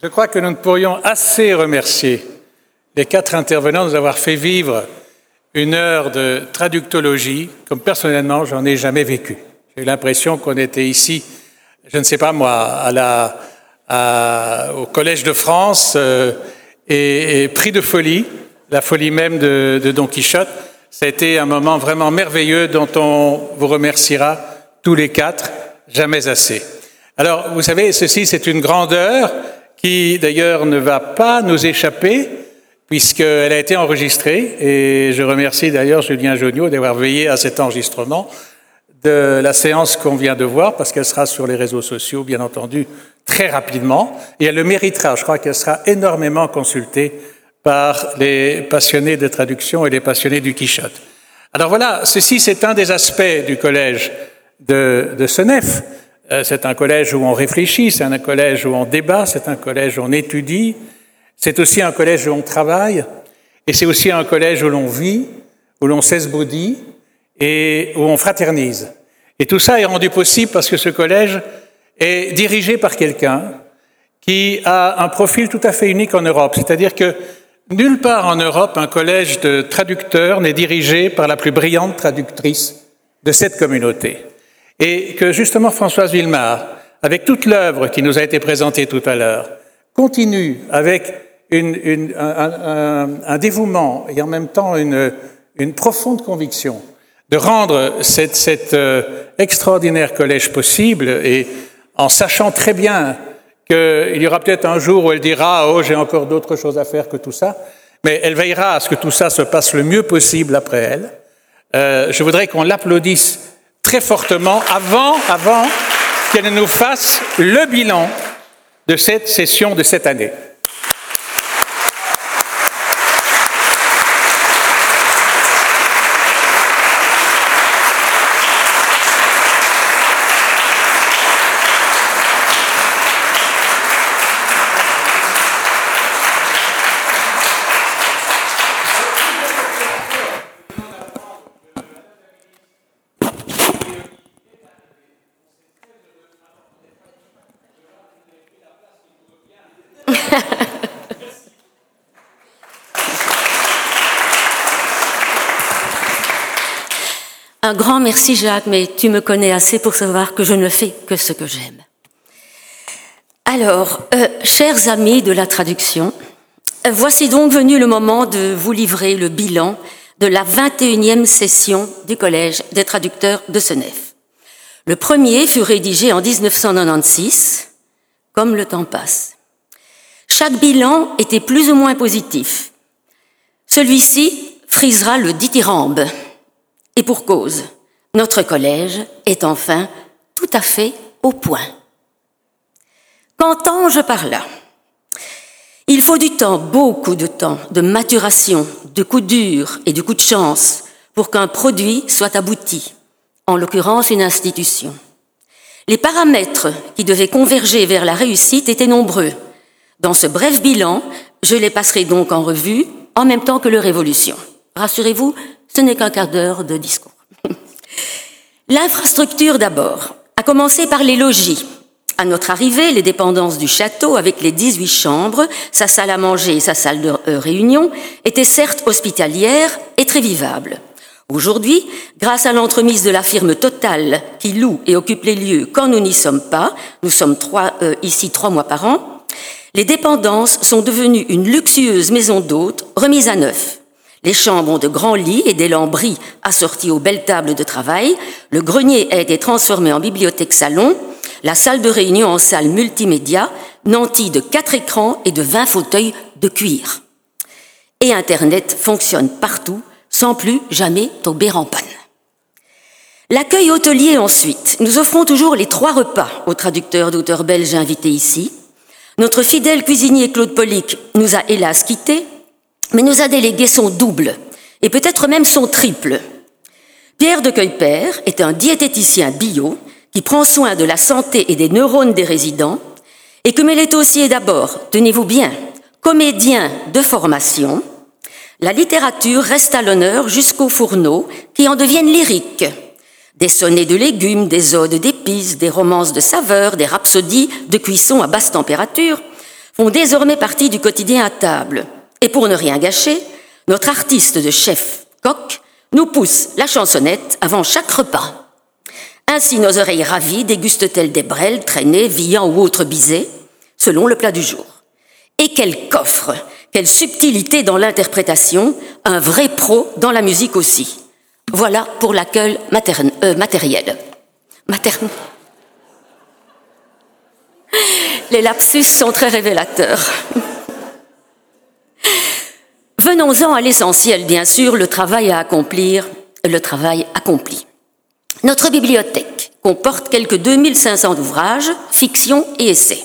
Je crois que nous ne pourrions assez remercier les quatre intervenants de nous avoir fait vivre une heure de traductologie comme personnellement j'en ai jamais vécu. J'ai l'impression qu'on était ici, je ne sais pas moi, au Collège de France euh, et, pris de folie, la folie même de, de Don Quichotte. Ça a été un moment vraiment merveilleux dont on vous remerciera tous les quatre, jamais assez. Alors, vous savez, ceci, c'est une grandeur qui, d'ailleurs, ne va pas nous échapper, puisqu'elle a été enregistrée, et je remercie d'ailleurs Julien Joniot d'avoir veillé à cet enregistrement de la séance qu'on vient de voir, parce qu'elle sera sur les réseaux sociaux, bien entendu, très rapidement, et elle le méritera. Je crois qu'elle sera énormément consultée par les passionnés de traduction et les passionnés du Quichotte. Alors voilà, ceci c'est un des aspects du collège de, de Senef. Euh, c'est un collège où on réfléchit, c'est un collège où on débat, c'est un collège où on étudie, c'est aussi un collège où on travaille, et c'est aussi un collège où l'on vit, où l'on s'esbaudit et où on fraternise. Et tout ça est rendu possible parce que ce collège est dirigé par quelqu'un qui a un profil tout à fait unique en Europe. C'est-à-dire que nulle part en Europe, un collège de traducteurs n'est dirigé par la plus brillante traductrice de cette communauté. Et que justement Françoise Villemar, avec toute l'œuvre qui nous a été présentée tout à l'heure, continue avec une, un, un, dévouement et en même temps une, une profonde conviction de rendre cette, cet euh, extraordinaire collège possible et en sachant très bien qu'il y aura peut-être un jour où elle dira Oh, j'ai encore d'autres choses à faire que tout ça, mais elle veillera à ce que tout ça se passe le mieux possible après elle. Euh, je voudrais qu'on l'applaudisse très fortement avant, avant qu'elle ne nous fasse le bilan de cette session de cette année. Un grand merci Jacques, mais tu me connais assez pour savoir que je ne fais que ce que j'aime. Alors, euh, chers amis de la traduction, voici donc venu le moment de vous livrer le bilan de la 21e session du Collège des traducteurs de Senef. Le premier fut rédigé en 1996, comme le temps passe. Chaque bilan était plus ou moins positif. Celui-ci frisera le dithyrambe et pour cause, notre collège est enfin tout à fait au point. Qu'entends-je par là? Il faut du temps, beaucoup de temps, de maturation, de coups durs et de coups de chance pour qu'un produit soit abouti, en l'occurrence une institution. Les paramètres qui devaient converger vers la réussite étaient nombreux. Dans ce bref bilan, je les passerai donc en revue en même temps que leur évolution. Rassurez-vous, ce n'est qu'un quart d'heure de discours. L'infrastructure d'abord, à commencer par les logis. À notre arrivée, les dépendances du château, avec les 18 chambres, sa salle à manger et sa salle de euh, réunion, étaient certes hospitalières et très vivables. Aujourd'hui, grâce à l'entremise de la firme Total, qui loue et occupe les lieux quand nous n'y sommes pas, nous sommes euh, ici trois mois par an, les dépendances sont devenues une luxueuse maison d'hôtes remise à neuf. Les chambres ont de grands lits et des lambris assortis aux belles tables de travail. Le grenier a été transformé en bibliothèque-salon. La salle de réunion en salle multimédia, nantie de quatre écrans et de vingt fauteuils de cuir. Et Internet fonctionne partout, sans plus jamais tomber en panne. L'accueil hôtelier ensuite. Nous offrons toujours les trois repas aux traducteurs d'auteurs belges invités ici. Notre fidèle cuisinier Claude Polic nous a hélas quittés, mais nous a délégué son double, et peut-être même son triple. Pierre de Cueilper est un diététicien bio qui prend soin de la santé et des neurones des résidents, et comme il est aussi d'abord, tenez-vous bien, comédien de formation, la littérature reste à l'honneur jusqu'aux fourneaux qui en deviennent lyriques. Des sonnets de légumes, des odes d'épices, des romances de saveurs, des rhapsodies de cuisson à basse température, font désormais partie du quotidien à table. Et pour ne rien gâcher, notre artiste de chef, Coq, nous pousse la chansonnette avant chaque repas. Ainsi, nos oreilles ravies dégustent-elles des brels, traînées, viands ou autres bisets, selon le plat du jour. Et quel coffre, quelle subtilité dans l'interprétation, un vrai pro dans la musique aussi. Voilà pour l'accueil euh, matériel. Materne. Les lapsus sont très révélateurs. Venons-en à l'essentiel, bien sûr, le travail à accomplir, le travail accompli. Notre bibliothèque comporte quelques 2500 ouvrages, fictions et essais.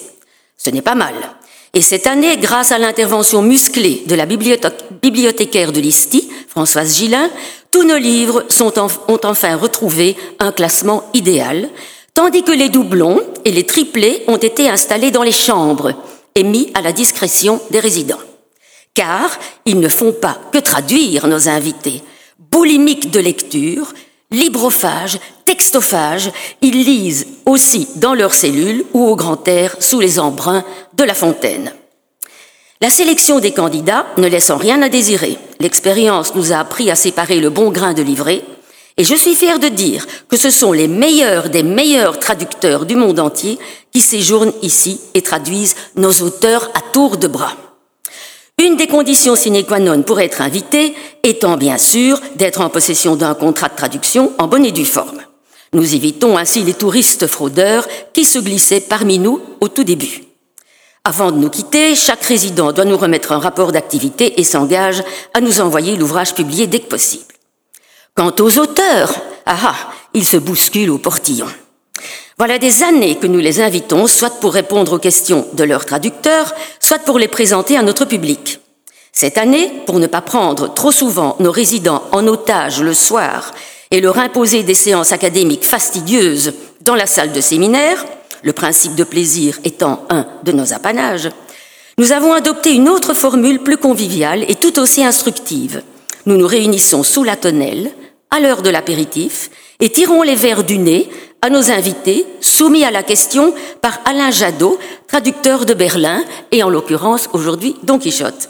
Ce n'est pas mal. Et cette année, grâce à l'intervention musclée de la bibliothécaire de l'ISTI, Françoise Gillin, tous nos livres ont enfin retrouvé un classement idéal, tandis que les doublons et les triplés ont été installés dans les chambres et mis à la discrétion des résidents. Car ils ne font pas que traduire nos invités. Boulimiques de lecture, librophages, textophages, ils lisent aussi dans leurs cellules ou au grand air sous les embruns de la fontaine. La sélection des candidats ne laissant rien à désirer, l'expérience nous a appris à séparer le bon grain de livret, et je suis fier de dire que ce sont les meilleurs des meilleurs traducteurs du monde entier qui séjournent ici et traduisent nos auteurs à tour de bras. Une des conditions sine qua non pour être invité étant bien sûr d'être en possession d'un contrat de traduction en bonne et due forme. Nous évitons ainsi les touristes fraudeurs qui se glissaient parmi nous au tout début. Avant de nous quitter, chaque résident doit nous remettre un rapport d'activité et s'engage à nous envoyer l'ouvrage publié dès que possible. Quant aux auteurs, ah ah, ils se bousculent au portillon. Voilà des années que nous les invitons, soit pour répondre aux questions de leurs traducteurs, soit pour les présenter à notre public. Cette année, pour ne pas prendre trop souvent nos résidents en otage le soir et leur imposer des séances académiques fastidieuses dans la salle de séminaire, le principe de plaisir étant un de nos apanages, nous avons adopté une autre formule plus conviviale et tout aussi instructive. Nous nous réunissons sous la tonnelle, à l'heure de l'apéritif, et tirons les verres du nez à nos invités, soumis à la question par Alain Jadot, traducteur de Berlin, et en l'occurrence aujourd'hui Don Quichotte.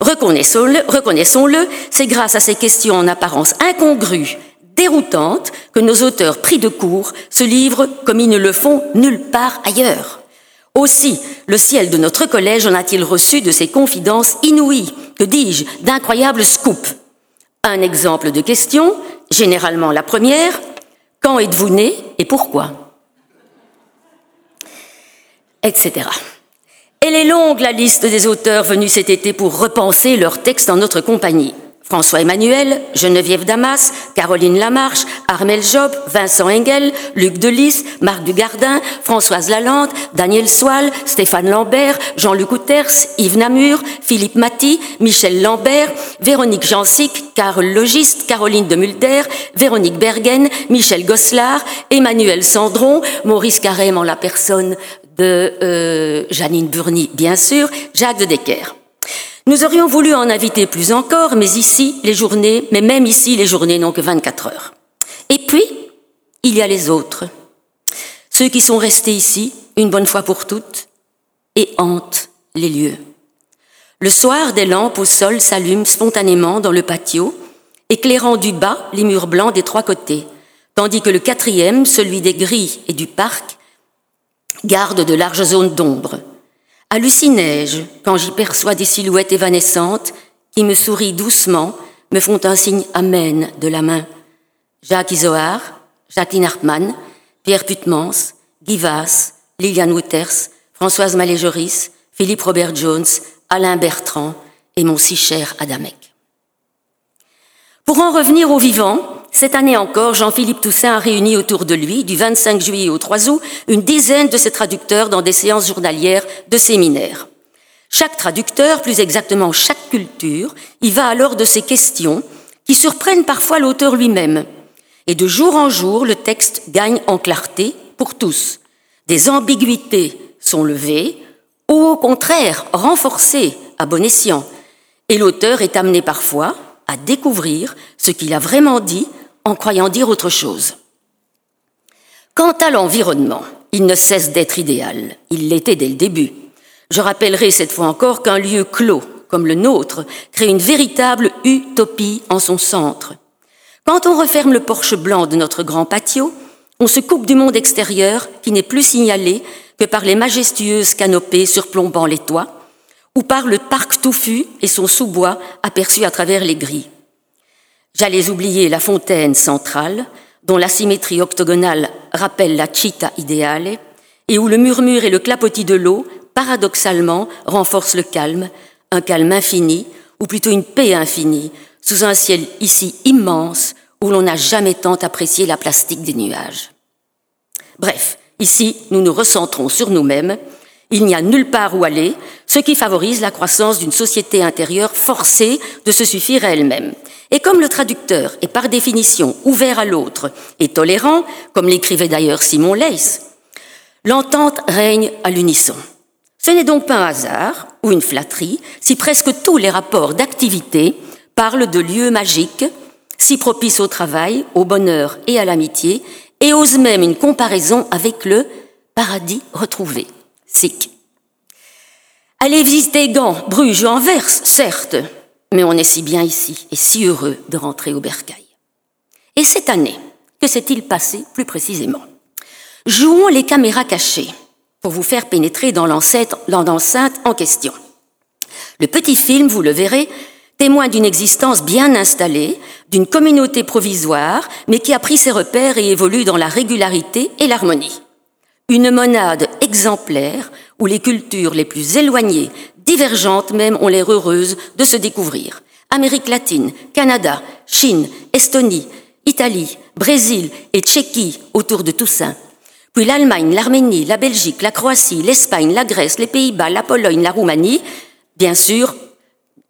Reconnaissons-le, c'est grâce à ces questions en apparence incongrues, déroutantes, que nos auteurs pris de court se livrent comme ils ne le font nulle part ailleurs. Aussi, le ciel de notre collège en a-t-il reçu de ces confidences inouïes, que dis-je, d'incroyables scoops. Un exemple de question, généralement la première, quand êtes-vous né et pourquoi Etc. Elle est longue la liste des auteurs venus cet été pour repenser leurs textes en notre compagnie. François Emmanuel, Geneviève Damas, Caroline Lamarche, Armel Job, Vincent Engel, Luc Delis, Marc Dugardin, Françoise Lalande, Daniel Soal, Stéphane Lambert, Jean-Luc Outers, Yves Namur, Philippe Maty, Michel Lambert, Véronique Jansic, Carole Logiste, Caroline de Mulder, Véronique Bergen, Michel Gosselard, Emmanuel Sandron, Maurice Carême en la personne de euh, Janine Burny, bien sûr, Jacques de Decker. Nous aurions voulu en inviter plus encore, mais ici, les journées, mais même ici, les journées n'ont que 24 heures. Et puis, il y a les autres. Ceux qui sont restés ici, une bonne fois pour toutes, et hantent les lieux. Le soir, des lampes au sol s'allument spontanément dans le patio, éclairant du bas les murs blancs des trois côtés, tandis que le quatrième, celui des grilles et du parc, garde de larges zones d'ombre. Hallucinais-je quand j'y perçois des silhouettes évanescentes qui me sourient doucement, me font un signe amène de la main. Jacques Isoard, Jacqueline Hartmann, Pierre Putmans, Guy Vasse, Liliane Wouters, Françoise Malé-Joris, Philippe Robert Jones, Alain Bertrand et mon si cher Adamek. Pour en revenir aux vivants, cette année encore, Jean-Philippe Toussaint a réuni autour de lui, du 25 juillet au 3 août, une dizaine de ses traducteurs dans des séances journalières de séminaires. Chaque traducteur, plus exactement chaque culture, y va alors de ces questions qui surprennent parfois l'auteur lui-même. Et de jour en jour, le texte gagne en clarté pour tous. Des ambiguïtés sont levées, ou au contraire renforcées à bon escient. Et l'auteur est amené parfois à découvrir ce qu'il a vraiment dit en croyant dire autre chose. Quant à l'environnement, il ne cesse d'être idéal. Il l'était dès le début. Je rappellerai cette fois encore qu'un lieu clos, comme le nôtre, crée une véritable utopie en son centre. Quand on referme le porche blanc de notre grand patio, on se coupe du monde extérieur qui n'est plus signalé que par les majestueuses canopées surplombant les toits, ou par le parc touffu et son sous-bois aperçu à travers les grilles. J'allais oublier la fontaine centrale, dont la symétrie octogonale rappelle la chita idéale, et où le murmure et le clapotis de l'eau, paradoxalement, renforcent le calme, un calme infini, ou plutôt une paix infinie, sous un ciel ici immense, où l'on n'a jamais tant apprécié la plastique des nuages. Bref, ici, nous nous recentrons sur nous-mêmes, il n'y a nulle part où aller, ce qui favorise la croissance d'une société intérieure forcée de se suffire à elle-même. Et comme le traducteur est par définition ouvert à l'autre et tolérant, comme l'écrivait d'ailleurs Simon Leys, l'entente règne à l'unisson. Ce n'est donc pas un hasard ou une flatterie si presque tous les rapports d'activité parlent de lieux magiques, si propices au travail, au bonheur et à l'amitié, et osent même une comparaison avec le paradis retrouvé. Sick. Aller visiter Gand, Bruges ou Anvers, certes, mais on est si bien ici et si heureux de rentrer au bercail. Et cette année, que s'est-il passé plus précisément? Jouons les caméras cachées pour vous faire pénétrer dans l'enceinte en question. Le petit film, vous le verrez, témoin d'une existence bien installée, d'une communauté provisoire, mais qui a pris ses repères et évolue dans la régularité et l'harmonie. Une monade exemplaire où les cultures les plus éloignées, divergentes même, ont l'air heureuses de se découvrir. Amérique latine, Canada, Chine, Estonie, Italie, Brésil et Tchéquie autour de Toussaint. Puis l'Allemagne, l'Arménie, la Belgique, la Croatie, l'Espagne, la Grèce, les Pays-Bas, la Pologne, la Roumanie, bien sûr,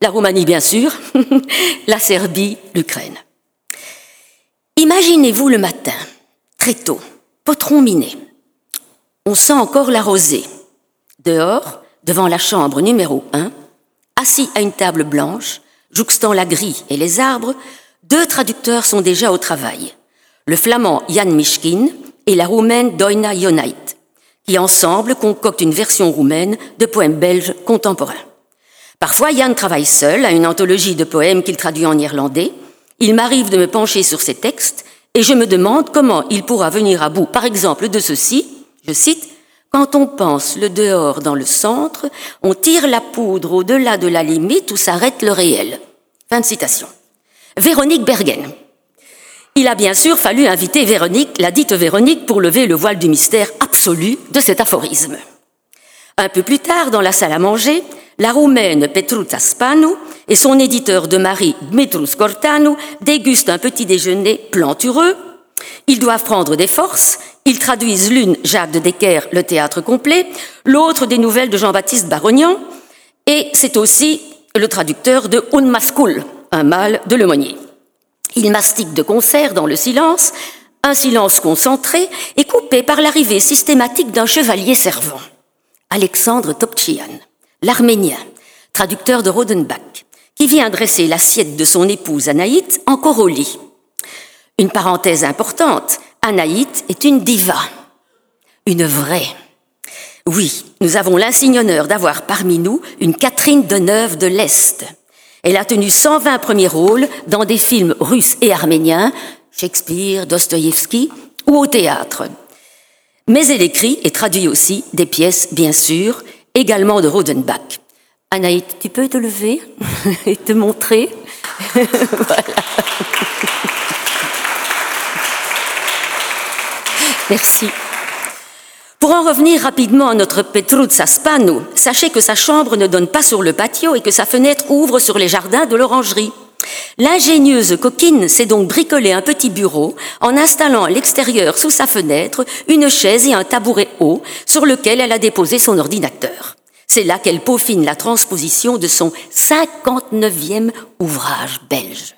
la Roumanie bien sûr, la Serbie, l'Ukraine. Imaginez-vous le matin, très tôt, potron miné, on sent encore la rosée. Dehors, devant la chambre numéro 1, assis à une table blanche, jouxtant la grille et les arbres, deux traducteurs sont déjà au travail. Le flamand Jan Mishkin et la roumaine Doina Jonait, qui ensemble concoctent une version roumaine de poèmes belges contemporains. Parfois, Jan travaille seul à une anthologie de poèmes qu'il traduit en irlandais. Il m'arrive de me pencher sur ses textes et je me demande comment il pourra venir à bout, par exemple, de ceci, je cite, Quand on pense le dehors dans le centre, on tire la poudre au-delà de la limite où s'arrête le réel. Fin de citation. Véronique Bergen. Il a bien sûr fallu inviter Véronique, la dite Véronique, pour lever le voile du mystère absolu de cet aphorisme. Un peu plus tard, dans la salle à manger, la roumaine Petruța Spanu et son éditeur de mari Dmitrus Cortanu dégustent un petit déjeuner plantureux. Ils doivent prendre des forces ils traduisent l'une Jacques de Decker, le théâtre complet, l'autre des nouvelles de Jean-Baptiste Barognan, et c'est aussi le traducteur de Un Mascul, un mâle de Lemonnier. Il mastique de concert dans le silence, un silence concentré et coupé par l'arrivée systématique d'un chevalier servant. Alexandre Topchian, l'arménien, traducteur de Rodenbach, qui vient dresser l'assiette de son épouse Anaït encore au lit. Une parenthèse importante, Anaït est une diva, une vraie. Oui, nous avons l'insigne honneur d'avoir parmi nous une Catherine Deneuve de l'Est. Elle a tenu 120 premiers rôles dans des films russes et arméniens, Shakespeare, Dostoïevski ou au théâtre. Mais elle écrit et traduit aussi des pièces, bien sûr, également de Rodenbach. Anaït, tu peux te lever et te montrer? Voilà. Merci. Pour en revenir rapidement à notre Petruza Spanu, sachez que sa chambre ne donne pas sur le patio et que sa fenêtre ouvre sur les jardins de l'orangerie. L'ingénieuse coquine s'est donc bricolé un petit bureau en installant à l'extérieur sous sa fenêtre une chaise et un tabouret haut sur lequel elle a déposé son ordinateur. C'est là qu'elle peaufine la transposition de son 59e ouvrage belge.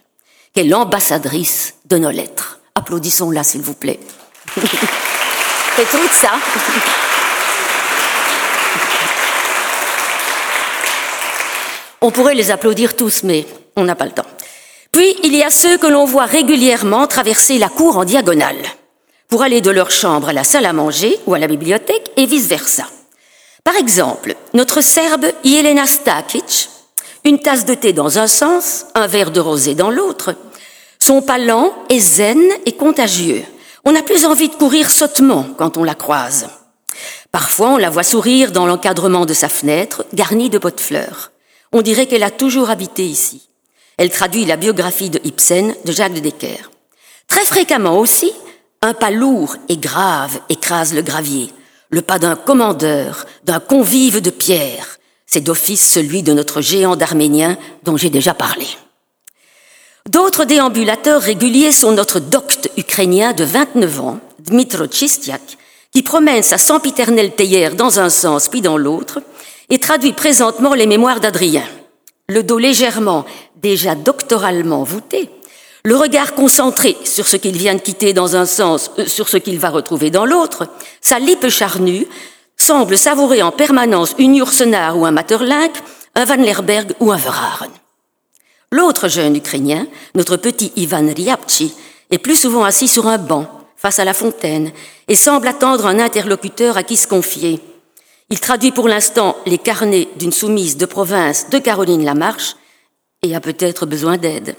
Quelle ambassadrice de nos lettres. Applaudissons-la, s'il vous plaît. C'est tout ça. On pourrait les applaudir tous, mais on n'a pas le temps. Puis, il y a ceux que l'on voit régulièrement traverser la cour en diagonale, pour aller de leur chambre à la salle à manger ou à la bibliothèque et vice-versa. Par exemple, notre Serbe Jelena Stakic, une tasse de thé dans un sens, un verre de rosé dans l'autre. Son pas lent est zen et contagieux. On n'a plus envie de courir sottement quand on la croise. Parfois, on la voit sourire dans l'encadrement de sa fenêtre, garnie de pots de fleurs. On dirait qu'elle a toujours habité ici. Elle traduit la biographie de Ibsen de Jacques de Decker. Très fréquemment aussi, un pas lourd et grave écrase le gravier, le pas d'un commandeur, d'un convive de pierre. C'est d'office celui de notre géant d'Arménien dont j'ai déjà parlé. D'autres déambulateurs réguliers sont notre docte ukrainien de 29 ans, Dmitro Chistiak, qui promène sa sempiternelle théière dans un sens puis dans l'autre et traduit présentement les mémoires d'Adrien. Le dos légèrement, déjà doctoralement voûté, le regard concentré sur ce qu'il vient de quitter dans un sens, euh, sur ce qu'il va retrouver dans l'autre, sa lippe charnue semble savourer en permanence une Ursenard ou un Materlinck, un Van Lerberg ou un Verhaeren. L'autre jeune Ukrainien, notre petit Ivan Ryabchi, est plus souvent assis sur un banc, face à la fontaine, et semble attendre un interlocuteur à qui se confier. Il traduit pour l'instant les carnets d'une soumise de province de Caroline Lamarche et a peut-être besoin d'aide.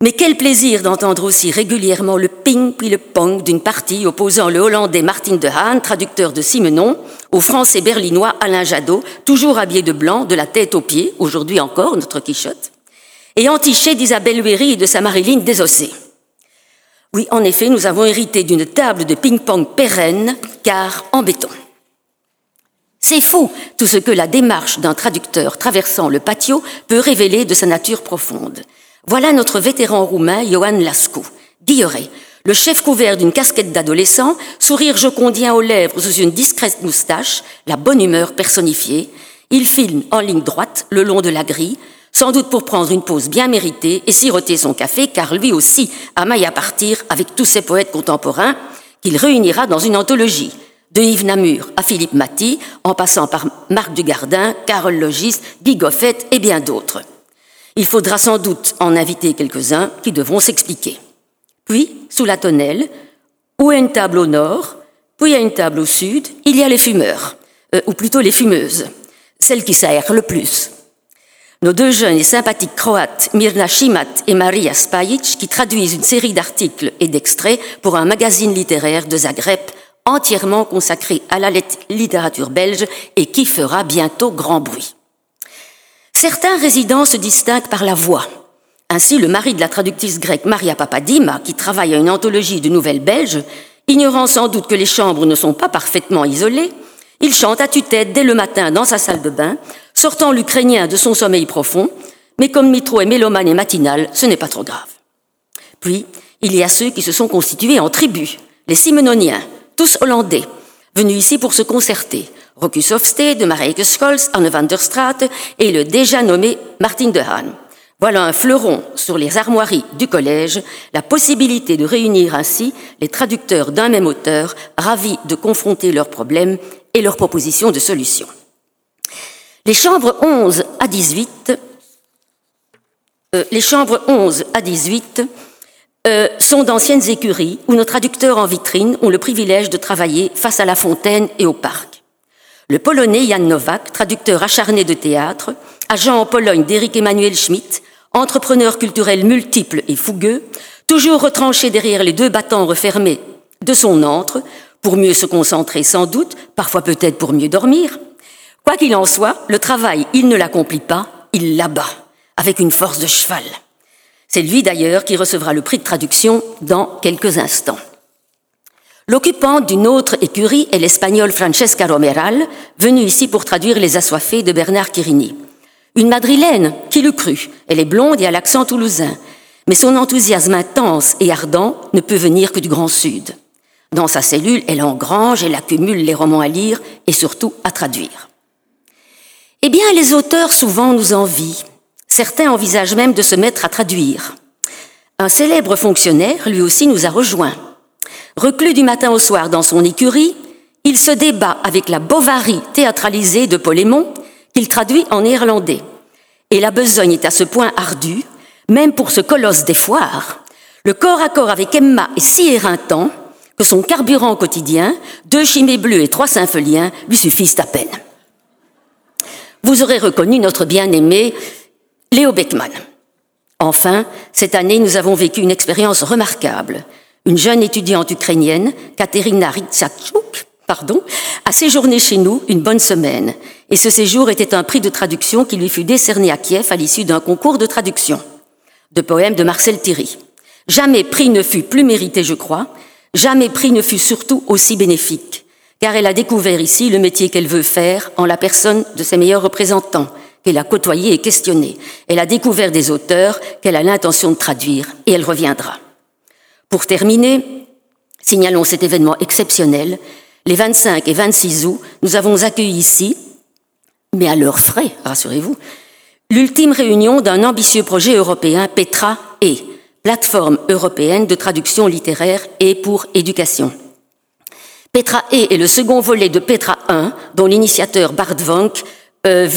Mais quel plaisir d'entendre aussi régulièrement le ping puis le pong d'une partie opposant le hollandais Martin de Haan, traducteur de Simenon, au français berlinois Alain Jadot, toujours habillé de blanc, de la tête aux pieds, aujourd'hui encore notre Quichotte, et entiché d'Isabelle Huéry et de sa Marilyn désossée. Oui, en effet, nous avons hérité d'une table de ping-pong pérenne, car en béton. C'est fou tout ce que la démarche d'un traducteur traversant le patio peut révéler de sa nature profonde. Voilà notre vétéran roumain Ioan Lascu, Guilleret, le chef couvert d'une casquette d'adolescent, sourire jocondien aux lèvres sous une discrète moustache, la bonne humeur personnifiée. Il filme en ligne droite le long de la grille, sans doute pour prendre une pause bien méritée et siroter son café, car lui aussi a maille à partir avec tous ses poètes contemporains qu'il réunira dans une anthologie de Yves Namur à Philippe Maty, en passant par Marc Dugardin, Carole Logis, Guy Goffet et bien d'autres. Il faudra sans doute en inviter quelques-uns qui devront s'expliquer. Puis, sous la tonnelle, où est une table au nord, puis a une table au sud, il y a les fumeurs, euh, ou plutôt les fumeuses, celles qui s'aèrent le plus. Nos deux jeunes et sympathiques croates, Mirna Shimat et Maria Spajic, qui traduisent une série d'articles et d'extraits pour un magazine littéraire de Zagreb entièrement consacré à la littérature belge et qui fera bientôt grand bruit. Certains résidents se distinguent par la voix. Ainsi, le mari de la traductrice grecque Maria Papadima, qui travaille à une anthologie de nouvelles belges, ignorant sans doute que les chambres ne sont pas parfaitement isolées, il chante à tue-tête dès le matin dans sa salle de bain, sortant l'Ukrainien de son sommeil profond, mais comme Mitro est mélomane et matinal, ce n'est pas trop grave. Puis, il y a ceux qui se sont constitués en tribus, les Simenoniens, tous hollandais, venus ici pour se concerter. Rokus Hofstede, Marijke Scholz, Anne van der Straat et le déjà nommé Martin de Haan. Voilà un fleuron sur les armoiries du collège, la possibilité de réunir ainsi les traducteurs d'un même auteur, ravis de confronter leurs problèmes et leurs propositions de solutions. Les chambres 11 à 18, euh, les chambres 11 à 18 euh, sont d'anciennes écuries où nos traducteurs en vitrine ont le privilège de travailler face à la fontaine et au parc. Le polonais Jan Nowak, traducteur acharné de théâtre, agent en Pologne d'Éric Emmanuel Schmitt, entrepreneur culturel multiple et fougueux, toujours retranché derrière les deux battants refermés de son antre, pour mieux se concentrer sans doute, parfois peut-être pour mieux dormir. Quoi qu'il en soit, le travail, il ne l'accomplit pas, il l'abat, avec une force de cheval. C'est lui d'ailleurs qui recevra le prix de traduction dans quelques instants. L'occupante d'une autre écurie est l'espagnole Francesca Romeral, venue ici pour traduire Les Assoiffés de Bernard Quirini. Une madrilène, qui l'eût cru, elle est blonde et a l'accent toulousain, mais son enthousiasme intense et ardent ne peut venir que du Grand Sud. Dans sa cellule, elle engrange, elle accumule les romans à lire et surtout à traduire. Eh bien, les auteurs souvent nous envient, Certains envisagent même de se mettre à traduire. Un célèbre fonctionnaire, lui aussi, nous a rejoints. Reclus du matin au soir dans son écurie, il se débat avec la Bovary théâtralisée de Polémon, qu'il traduit en néerlandais. Et la besogne est à ce point ardue, même pour ce colosse des foires. Le corps à corps avec Emma est si éreintant que son carburant quotidien, deux chimées bleues et trois sympholiens, lui suffisent à peine. vous aurez reconnu notre bien-aimé Léo Beckman. Enfin, cette année, nous avons vécu une expérience remarquable. Une jeune étudiante ukrainienne, Katerina Ritsachuk, pardon, a séjourné chez nous une bonne semaine. Et ce séjour était un prix de traduction qui lui fut décerné à Kiev à l'issue d'un concours de traduction de poèmes de Marcel Thierry. Jamais prix ne fut plus mérité, je crois. Jamais prix ne fut surtout aussi bénéfique. Car elle a découvert ici le métier qu'elle veut faire en la personne de ses meilleurs représentants, qu'elle a côtoyé et questionné. Elle a découvert des auteurs qu'elle a l'intention de traduire et elle reviendra. Pour terminer, signalons cet événement exceptionnel. Les 25 et 26 août, nous avons accueilli ici, mais à leurs frais, rassurez-vous, l'ultime réunion d'un ambitieux projet européen Petra et, plateforme européenne de traduction littéraire et pour éducation. Petra E est le second volet de Petra 1, dont l'initiateur Bart Vonk euh,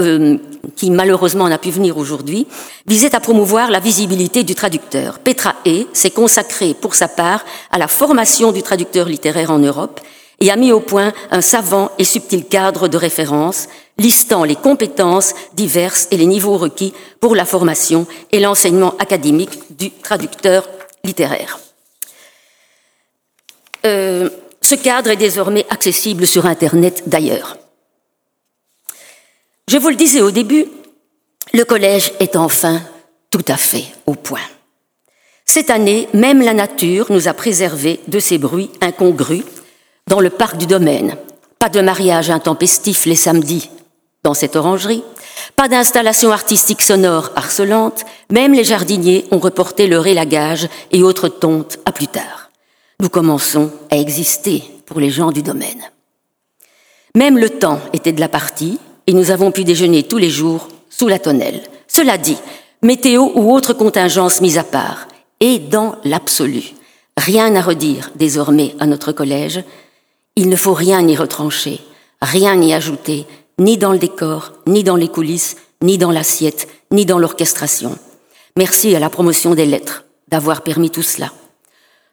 euh, qui malheureusement n'a pu venir aujourd'hui, visait à promouvoir la visibilité du traducteur. Petra E s'est consacré pour sa part à la formation du traducteur littéraire en Europe et a mis au point un savant et subtil cadre de référence listant les compétences diverses et les niveaux requis pour la formation et l'enseignement académique du traducteur littéraire. Euh, ce cadre est désormais accessible sur Internet d'ailleurs. Je vous le disais au début, le collège est enfin tout à fait au point. Cette année, même la nature nous a préservé de ces bruits incongrus dans le parc du domaine. Pas de mariage intempestif les samedis dans cette orangerie, pas d'installation artistique sonore harcelante, même les jardiniers ont reporté leur élagage et autres tontes à plus tard. Nous commençons à exister pour les gens du domaine. Même le temps était de la partie et nous avons pu déjeuner tous les jours sous la tonnelle. Cela dit, météo ou autre contingence mise à part, et dans l'absolu, rien à redire désormais à notre collège, il ne faut rien y retrancher, rien y ajouter, ni dans le décor, ni dans les coulisses, ni dans l'assiette, ni dans l'orchestration. Merci à la promotion des lettres d'avoir permis tout cela.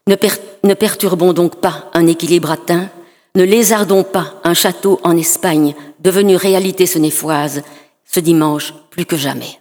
Ne, perturbons donc pas un équilibre atteint, ne lézardons pas un château en Espagne devenu réalité senefoise ce dimanche plus que jamais.